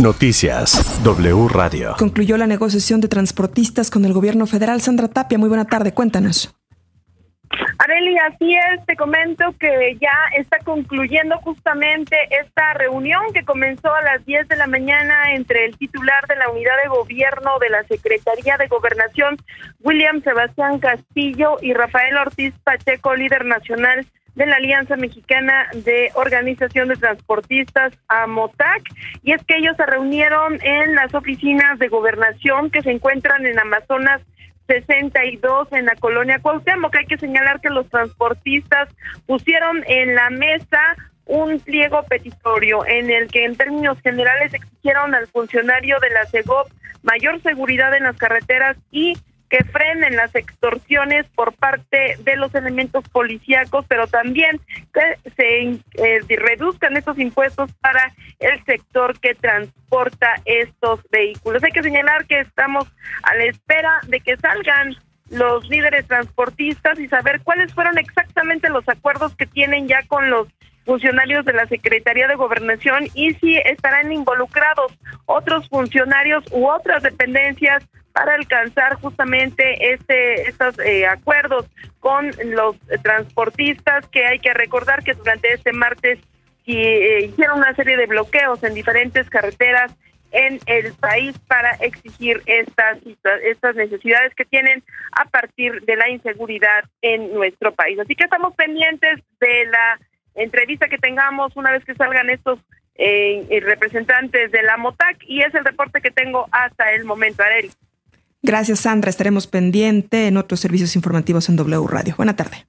Noticias W Radio. Concluyó la negociación de transportistas con el gobierno federal. Sandra Tapia, muy buena tarde, cuéntanos. Areli, así es, te comento que ya está concluyendo justamente esta reunión que comenzó a las 10 de la mañana entre el titular de la unidad de gobierno de la Secretaría de Gobernación, William Sebastián Castillo, y Rafael Ortiz Pacheco, líder nacional de la Alianza Mexicana de Organización de Transportistas, AMOTAC, y es que ellos se reunieron en las oficinas de gobernación que se encuentran en Amazonas 62 en la colonia Cuauhtémoc. Hay que señalar que los transportistas pusieron en la mesa un pliego petitorio en el que en términos generales exigieron al funcionario de la CEGOP mayor seguridad en las carreteras y que frenen las extorsiones por parte de los elementos policíacos, pero también que se eh, reduzcan estos impuestos para el sector que transporta estos vehículos. Hay que señalar que estamos a la espera de que salgan los líderes transportistas y saber cuáles fueron exactamente los acuerdos que tienen ya con los funcionarios de la Secretaría de Gobernación y si estarán involucrados otros funcionarios u otras dependencias para alcanzar justamente este estos eh, acuerdos con los transportistas que hay que recordar que durante este martes eh, hicieron una serie de bloqueos en diferentes carreteras en el país para exigir estas estas necesidades que tienen a partir de la inseguridad en nuestro país. Así que estamos pendientes de la entrevista que tengamos una vez que salgan estos eh, representantes de la MOTAC y es el reporte que tengo hasta el momento, Arely. Gracias, Sandra. Estaremos pendiente en otros servicios informativos en W Radio. Buena tarde.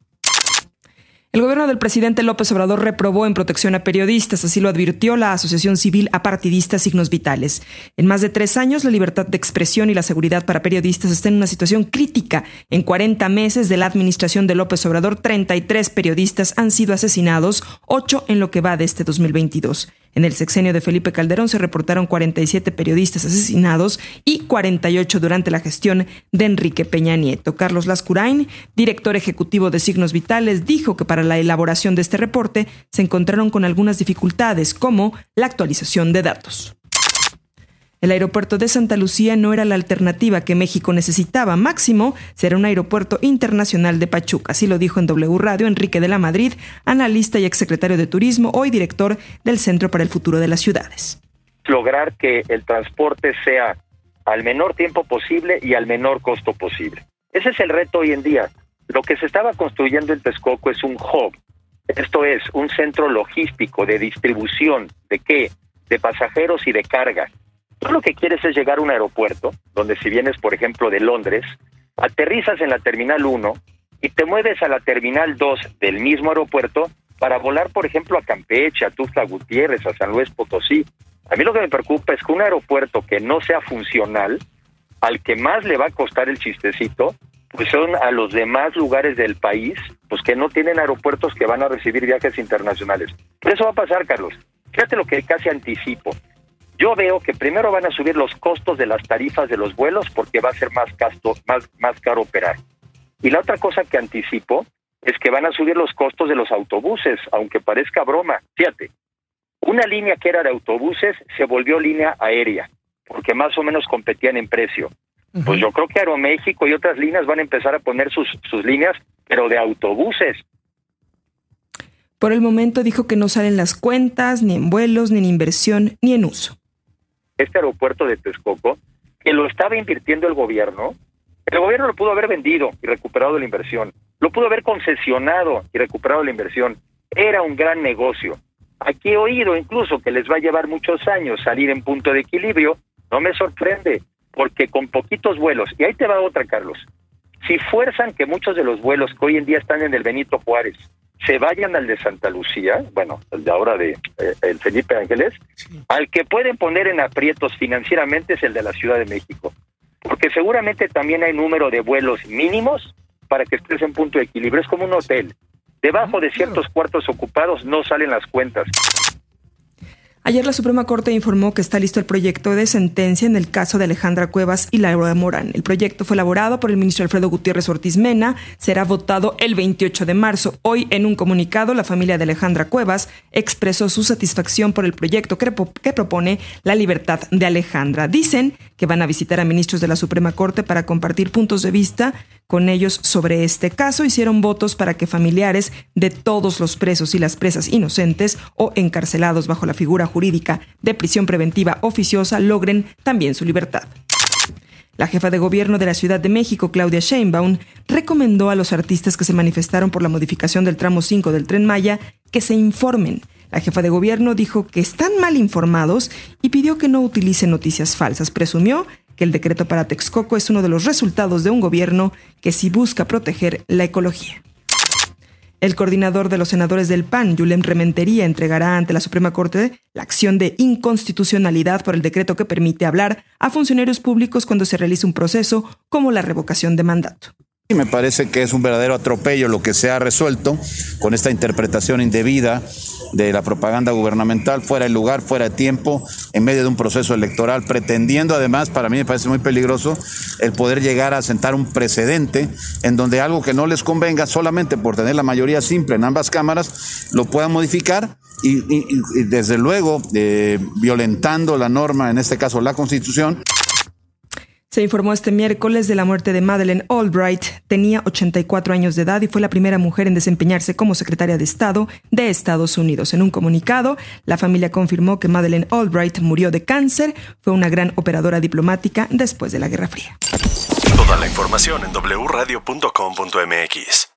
El gobierno del presidente López Obrador reprobó en protección a periodistas, así lo advirtió la Asociación Civil Apartidista Signos Vitales. En más de tres años, la libertad de expresión y la seguridad para periodistas están en una situación crítica. En 40 meses de la administración de López Obrador, 33 periodistas han sido asesinados, 8 en lo que va de este 2022. En el sexenio de Felipe Calderón se reportaron 47 periodistas asesinados y 48 durante la gestión de Enrique Peña Nieto. Carlos Lascurain, director ejecutivo de Signos Vitales, dijo que para la elaboración de este reporte se encontraron con algunas dificultades como la actualización de datos. El aeropuerto de Santa Lucía no era la alternativa que México necesitaba. Máximo será un aeropuerto internacional de Pachuca. Así lo dijo en W Radio Enrique de la Madrid, analista y exsecretario de Turismo, hoy director del Centro para el Futuro de las Ciudades. Lograr que el transporte sea al menor tiempo posible y al menor costo posible. Ese es el reto hoy en día. Lo que se estaba construyendo en Texcoco es un hub. Esto es un centro logístico de distribución de qué? De pasajeros y de carga Tú lo que quieres es llegar a un aeropuerto, donde si vienes, por ejemplo, de Londres, aterrizas en la Terminal 1 y te mueves a la Terminal 2 del mismo aeropuerto para volar, por ejemplo, a Campeche, a Tuxtla Gutiérrez, a San Luis Potosí. A mí lo que me preocupa es que un aeropuerto que no sea funcional, al que más le va a costar el chistecito, pues son a los demás lugares del país, pues que no tienen aeropuertos que van a recibir viajes internacionales. Pero eso va a pasar, Carlos. Fíjate lo que casi anticipo. Yo veo que primero van a subir los costos de las tarifas de los vuelos porque va a ser más, más, más caro operar. Y la otra cosa que anticipo es que van a subir los costos de los autobuses, aunque parezca broma. Fíjate, una línea que era de autobuses se volvió línea aérea, porque más o menos competían en precio. Pues yo creo que Aeroméxico y otras líneas van a empezar a poner sus, sus líneas, pero de autobuses. Por el momento dijo que no salen las cuentas, ni en vuelos, ni en inversión, ni en uso este aeropuerto de Texcoco, que lo estaba invirtiendo el gobierno, el gobierno lo pudo haber vendido y recuperado la inversión, lo pudo haber concesionado y recuperado la inversión. Era un gran negocio. Aquí he oído incluso que les va a llevar muchos años salir en punto de equilibrio. No me sorprende, porque con poquitos vuelos, y ahí te va otra, Carlos, si fuerzan que muchos de los vuelos que hoy en día están en el Benito Juárez se vayan al de Santa Lucía, bueno, el de ahora de eh, el Felipe Ángeles, al que pueden poner en aprietos financieramente es el de la Ciudad de México, porque seguramente también hay número de vuelos mínimos para que estés en punto de equilibrio, es como un hotel. Debajo de ciertos cuartos ocupados no salen las cuentas. Ayer la Suprema Corte informó que está listo el proyecto de sentencia en el caso de Alejandra Cuevas y Laura Morán. El proyecto fue elaborado por el ministro Alfredo Gutiérrez Ortiz Mena, será votado el 28 de marzo. Hoy, en un comunicado, la familia de Alejandra Cuevas expresó su satisfacción por el proyecto que, que propone la libertad de Alejandra. Dicen que van a visitar a ministros de la Suprema Corte para compartir puntos de vista con ellos sobre este caso. Hicieron votos para que familiares de todos los presos y las presas inocentes o encarcelados bajo la figura jurídica de prisión preventiva oficiosa logren también su libertad. La jefa de gobierno de la Ciudad de México, Claudia Sheinbaum, recomendó a los artistas que se manifestaron por la modificación del tramo 5 del tren Maya que se informen. La jefa de gobierno dijo que están mal informados y pidió que no utilicen noticias falsas. Presumió que el decreto para Texcoco es uno de los resultados de un gobierno que sí busca proteger la ecología. El coordinador de los senadores del PAN, Yulem Rementería, entregará ante la Suprema Corte la acción de inconstitucionalidad por el decreto que permite hablar a funcionarios públicos cuando se realiza un proceso como la revocación de mandato. Me parece que es un verdadero atropello lo que se ha resuelto con esta interpretación indebida de la propaganda gubernamental, fuera de lugar, fuera de tiempo, en medio de un proceso electoral, pretendiendo además, para mí me parece muy peligroso, el poder llegar a sentar un precedente en donde algo que no les convenga solamente por tener la mayoría simple en ambas cámaras, lo puedan modificar y, desde luego eh, violentando la norma, en este caso la Constitución. Se informó este miércoles de la muerte de Madeleine Albright. Tenía 84 años de edad y fue la primera mujer en desempeñarse como secretaria de Estado de Estados Unidos. En un comunicado, la familia confirmó que Madeleine Albright murió de cáncer. Fue una gran operadora diplomática después de la Guerra Fría. Toda la información en wradio.com.mx.